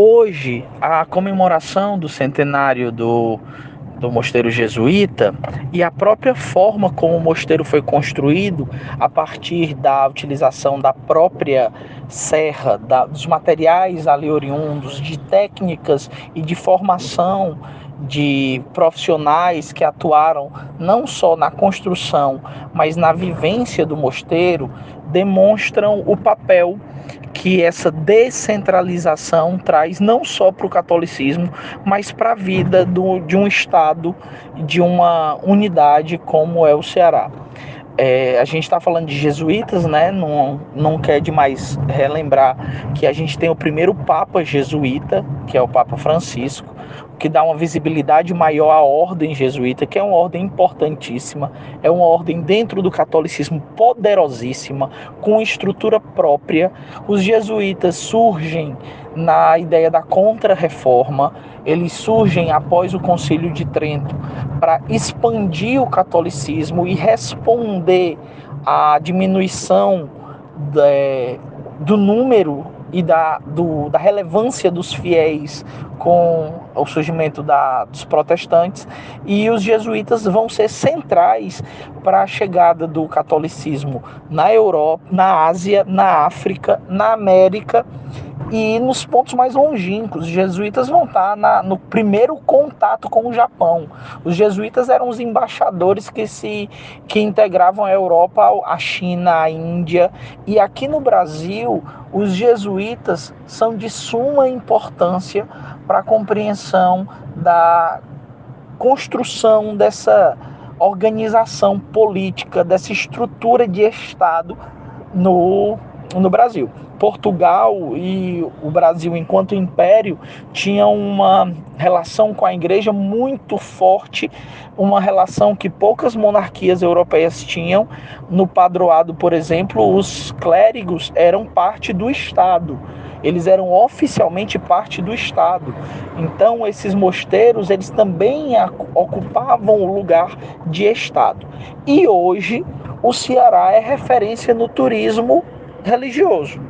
Hoje, a comemoração do centenário do, do mosteiro jesuíta e a própria forma como o mosteiro foi construído a partir da utilização da própria serra, da, dos materiais ali oriundos, de técnicas e de formação de profissionais que atuaram não só na construção, mas na vivência do mosteiro, demonstram o papel que essa descentralização traz não só para o catolicismo, mas para a vida do, de um Estado, de uma unidade como é o Ceará. É, a gente está falando de jesuítas, né? Não, não quer demais relembrar que a gente tem o primeiro Papa jesuíta, que é o Papa Francisco, que dá uma visibilidade maior à ordem jesuíta, que é uma ordem importantíssima, é uma ordem dentro do catolicismo poderosíssima, com estrutura própria. Os jesuítas surgem na ideia da contra-reforma, eles surgem após o Concílio de Trento para expandir o catolicismo e responder à diminuição de, do número e da, do, da relevância dos fiéis com o surgimento da, dos protestantes, e os jesuítas vão ser centrais para a chegada do catolicismo na Europa, na Ásia, na África, na América e nos pontos mais longínquos. Os jesuítas vão estar na, no primeiro contato com o Japão. Os jesuítas eram os embaixadores que se que integravam a Europa, a China, a Índia e aqui no Brasil os jesuítas são de suma importância para a compreensão da construção dessa organização política, dessa estrutura de Estado no no Brasil. Portugal e o Brasil, enquanto império, tinham uma relação com a igreja muito forte, uma relação que poucas monarquias europeias tinham. No padroado, por exemplo, os clérigos eram parte do Estado. Eles eram oficialmente parte do Estado. Então, esses mosteiros, eles também ocupavam o lugar de Estado. E hoje, o Ceará é referência no turismo religioso.